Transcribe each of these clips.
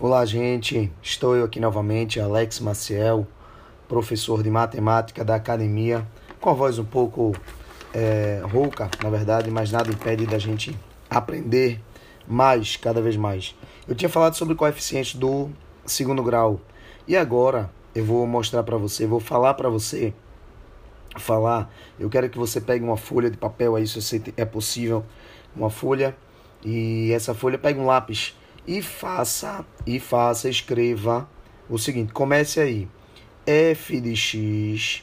Olá, gente. Estou eu aqui novamente, Alex Maciel, professor de matemática da academia, com a voz um pouco é, rouca, na verdade, mas nada impede da gente aprender mais, cada vez mais. Eu tinha falado sobre coeficientes do segundo grau e agora eu vou mostrar para você, vou falar para você, falar. Eu quero que você pegue uma folha de papel aí, se é possível, uma folha e essa folha pegue um lápis e faça, e faça, escreva o seguinte, comece aí. f de x,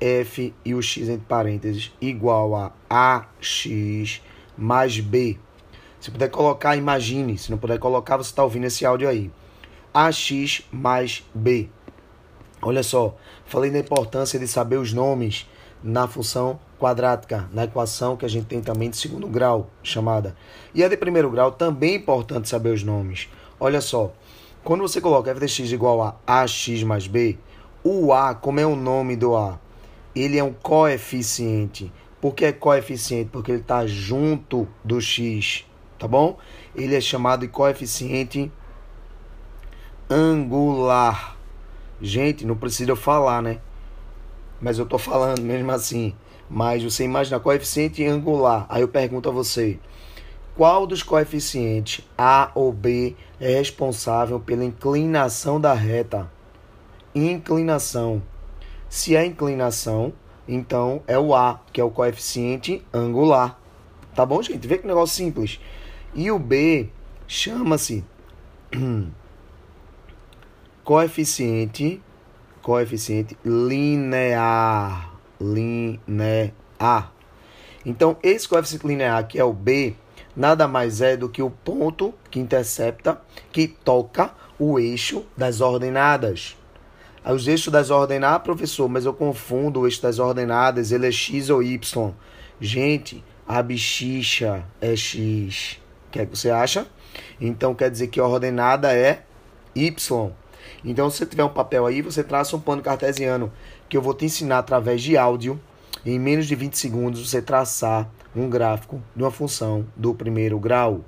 f e o x entre parênteses, igual a ax mais b. Se puder colocar, imagine. Se não puder colocar, você está ouvindo esse áudio aí. ax mais b. Olha só, falei da importância de saber os nomes na função quadrática, na equação que a gente tem também de segundo grau, chamada. E a de primeiro grau também é importante saber os nomes. Olha só, quando você coloca f de x igual a ax mais b, o a, como é o nome do a? Ele é um coeficiente. Por que é coeficiente? Porque ele está junto do x, tá bom? Ele é chamado de coeficiente angular. Gente, não precisa eu falar, né? mas eu tô falando mesmo assim. Mas você imagina coeficiente angular. Aí eu pergunto a você: qual dos coeficientes A ou B é responsável pela inclinação da reta? Inclinação. Se é inclinação, então é o A, que é o coeficiente angular. Tá bom, gente? Vê que negócio simples. E o B chama-se coeficiente coeficiente linear. Linear. Então, esse coeficiente linear, que é o B, nada mais é do que o ponto que intercepta, que toca o eixo das ordenadas. Os eixos das ordenadas, professor, mas eu confundo o eixo das ordenadas, ele é x ou y. Gente, a bichicha é x. O que é que você acha? Então quer dizer que a ordenada é y. Então, se você tiver um papel aí, você traça um plano cartesiano que eu vou te ensinar através de áudio. Em menos de 20 segundos, você traçar um gráfico de uma função do primeiro grau.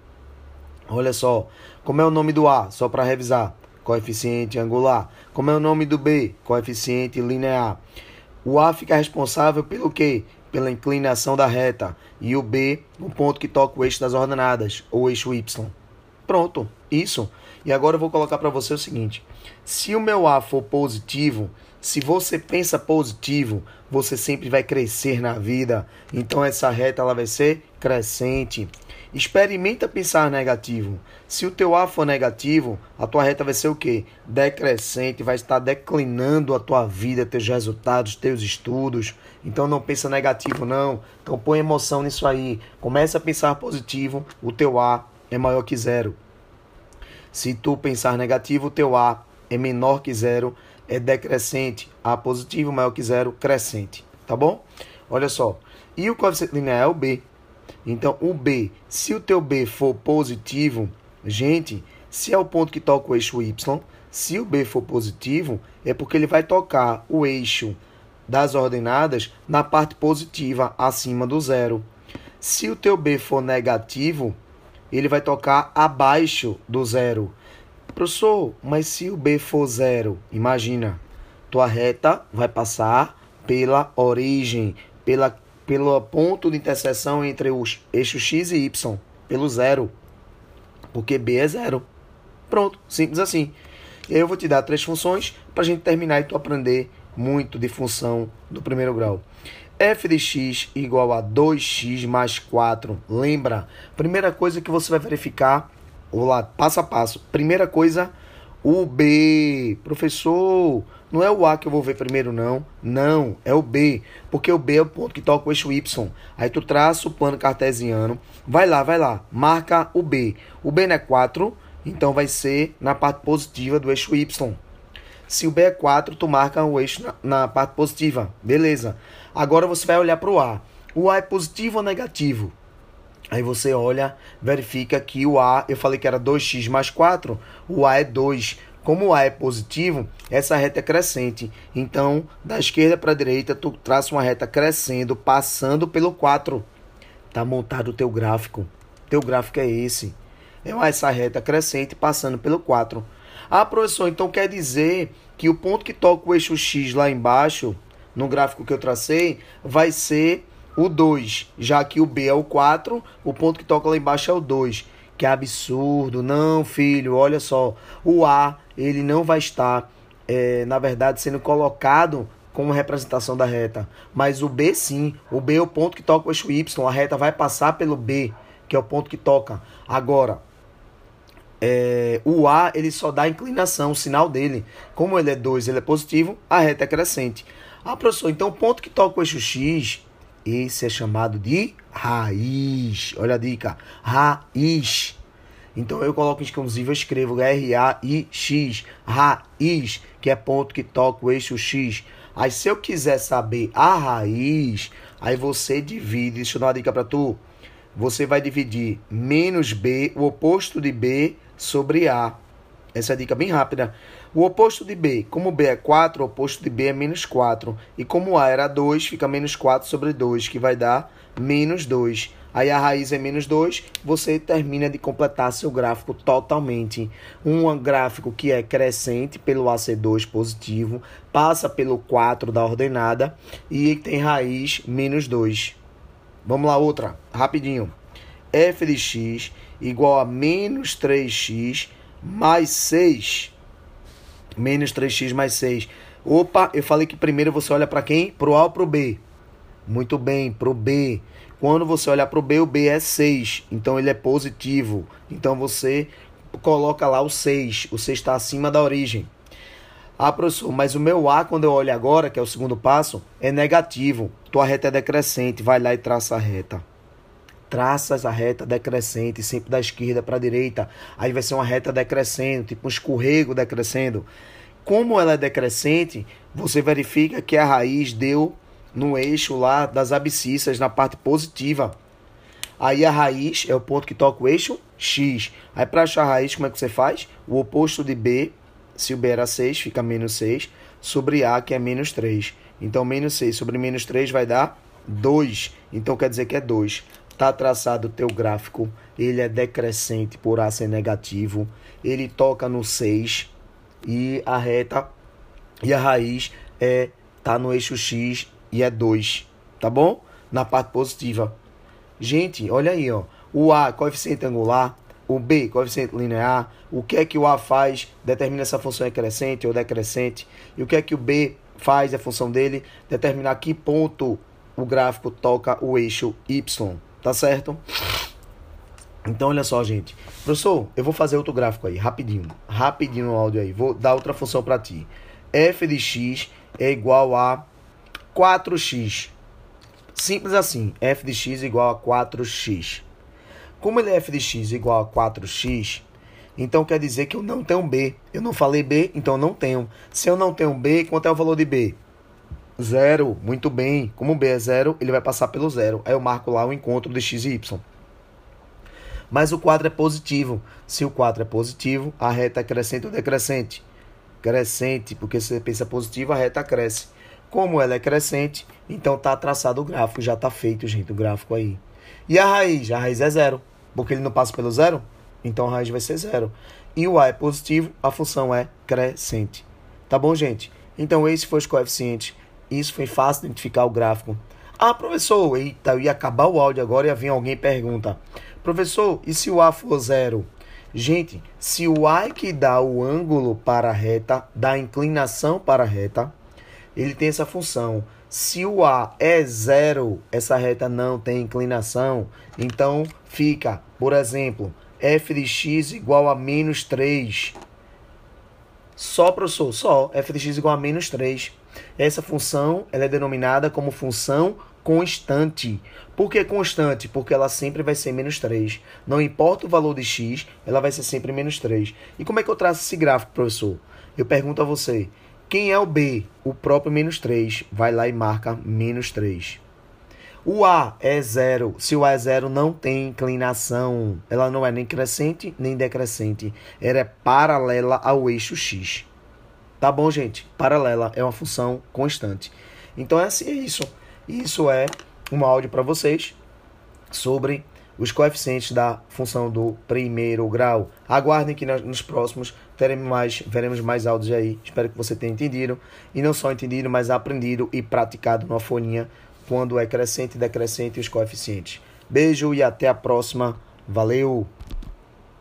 Olha só, como é o nome do A? Só para revisar. Coeficiente angular. Como é o nome do B? Coeficiente linear. O A fica responsável pelo quê? Pela inclinação da reta. E o B, o ponto que toca o eixo das ordenadas, ou eixo Y. Pronto, isso. E agora eu vou colocar para você o seguinte: se o meu A for positivo, se você pensa positivo, você sempre vai crescer na vida. Então essa reta ela vai ser crescente. Experimenta pensar negativo. Se o teu A for negativo, a tua reta vai ser o quê? Decrescente, vai estar declinando a tua vida, teus resultados, teus estudos. Então não pensa negativo não. Então põe emoção nisso aí. Começa a pensar positivo, o teu A é maior que zero. Se tu pensar negativo, o teu A é menor que zero, é decrescente. A positivo maior que zero, crescente. Tá bom? Olha só. E o coeficiente linear é o B. Então, o B, se o teu B for positivo, gente, se é o ponto que toca o eixo Y, se o B for positivo, é porque ele vai tocar o eixo das ordenadas na parte positiva, acima do zero. Se o teu B for negativo, ele vai tocar abaixo do zero. Professor, mas se o B for zero, imagina, tua reta vai passar pela origem, pela, pelo ponto de interseção entre os eixos x e y, pelo zero, porque B é zero. Pronto, simples assim. Eu vou te dar três funções para a gente terminar e tu aprender muito de função do primeiro grau f de x igual a 2x mais 4. Lembra? Primeira coisa que você vai verificar, vou lá, passo a passo. Primeira coisa, o B. Professor, não é o A que eu vou ver primeiro, não. Não, é o B. Porque o B é o ponto que toca o eixo Y. Aí tu traça o plano cartesiano. Vai lá, vai lá. Marca o B. O B não é 4, então vai ser na parte positiva do eixo Y. Se o B é 4, tu marca o eixo na, na parte positiva. Beleza. Agora você vai olhar para o A. O A é positivo ou negativo? Aí você olha, verifica que o A, eu falei que era 2x mais 4, o A é 2. Como o A é positivo, essa reta é crescente. Então, da esquerda para a direita, tu traça uma reta crescendo, passando pelo 4. Tá montado o teu gráfico. Teu gráfico é esse. É essa reta crescente passando pelo 4. Ah, professor, então quer dizer que o ponto que toca o eixo X lá embaixo, no gráfico que eu tracei, vai ser o 2, já que o B é o 4, o ponto que toca lá embaixo é o 2. Que absurdo. Não, filho, olha só. O A, ele não vai estar, é, na verdade, sendo colocado como representação da reta. Mas o B sim. O B é o ponto que toca o eixo Y. A reta vai passar pelo B, que é o ponto que toca. Agora, é, o A ele só dá inclinação, o sinal dele. Como ele é 2, ele é positivo, a reta é crescente. Ah, professor, então o ponto que toca o eixo X, esse é chamado de raiz. Olha a dica, raiz. Então eu coloco exclusivo, eu escrevo R-A-I-X, raiz, que é ponto que toca o eixo X. Aí se eu quiser saber a raiz, aí você divide, deixa eu dar uma dica para tu. Você vai dividir menos B, o oposto de B, sobre A. Essa é a dica bem rápida. O oposto de B, como B é 4, o oposto de B é menos 4. E como A era 2, fica menos 4 sobre 2, que vai dar menos 2. Aí a raiz é menos 2, você termina de completar seu gráfico totalmente. Um gráfico que é crescente pelo AC2 positivo, passa pelo 4 da ordenada e tem raiz menos 2. Vamos lá, outra, rapidinho. f de x igual a menos 3x mais 6. Menos 3x mais 6. Opa, eu falei que primeiro você olha para quem? Para o A ou para o B? Muito bem, para o B. Quando você olha para o B, o B é 6. Então ele é positivo. Então você coloca lá o 6. O 6 está acima da origem. Ah, professor, mas o meu A, quando eu olho agora, que é o segundo passo, é negativo. Tua reta é decrescente. Vai lá e traça a reta traças a reta decrescente, sempre da esquerda para a direita. Aí vai ser uma reta decrescendo, tipo um escorrego decrescendo. Como ela é decrescente, você verifica que a raiz deu no eixo lá das abscissas, na parte positiva. Aí a raiz é o ponto que toca o eixo X. Aí para achar a raiz, como é que você faz? O oposto de B, se o B era 6, fica menos 6, sobre A, que é menos 3. Então, menos 6 sobre menos 3 vai dar 2. Então, quer dizer que é 2. Está traçado o teu gráfico, ele é decrescente por A ser negativo, ele toca no 6 e a reta e a raiz é tá no eixo X e é 2, tá bom? Na parte positiva. Gente, olha aí, ó. O A, coeficiente angular, o B, coeficiente linear, o que é que o A faz, determina se a função é crescente ou decrescente, e o que é que o B faz, a função dele, determinar que ponto o gráfico toca o eixo Y. Tá certo? Então, olha só, gente. Professor, eu vou fazer outro gráfico aí, rapidinho. Rapidinho no áudio aí. Vou dar outra função para ti. f de x é igual a 4x. Simples assim. f de x é igual a 4x. Como ele é f de x igual a 4x, então quer dizer que eu não tenho b. Eu não falei b, então eu não tenho. Se eu não tenho b, quanto é o valor de b? Zero, muito bem. Como B é zero, ele vai passar pelo zero. Aí eu marco lá o encontro de x e y. Mas o quadro é positivo. Se o quadro é positivo, a reta é crescente ou decrescente? Crescente, porque se você pensa positivo, a reta cresce. Como ela é crescente, então tá traçado o gráfico, já tá feito, gente, o gráfico aí. E a raiz? A raiz é zero, porque ele não passa pelo zero, então a raiz vai ser zero. E o A é positivo, a função é crescente. Tá bom, gente? Então esse foi os coeficientes isso foi fácil identificar o gráfico. Ah, professor, eita, eu ia acabar o áudio agora e ia vir alguém pergunta. Professor, e se o A for zero? Gente, se o A é que dá o ângulo para a reta, dá a inclinação para a reta, ele tem essa função. Se o A é zero, essa reta não tem inclinação, então fica, por exemplo, f de x igual a menos 3. Só, professor, só. f de x igual a menos 3. Essa função ela é denominada como função constante. Por que constante? Porque ela sempre vai ser menos 3. Não importa o valor de x, ela vai ser sempre menos 3. E como é que eu traço esse gráfico, professor? Eu pergunto a você, quem é o B? O próprio menos 3. Vai lá e marca menos 3. O A é zero. Se o A é zero, não tem inclinação. Ela não é nem crescente, nem decrescente. Ela é paralela ao eixo X. Tá bom, gente? Paralela é uma função constante. Então, é assim, é isso. Isso é um áudio para vocês sobre os coeficientes da função do primeiro grau. Aguardem que nos próximos teremos mais, veremos mais áudios aí. Espero que você tenha entendido e não só entendido, mas aprendido e praticado numa folhinha quando é crescente, e decrescente os coeficientes. Beijo e até a próxima. Valeu!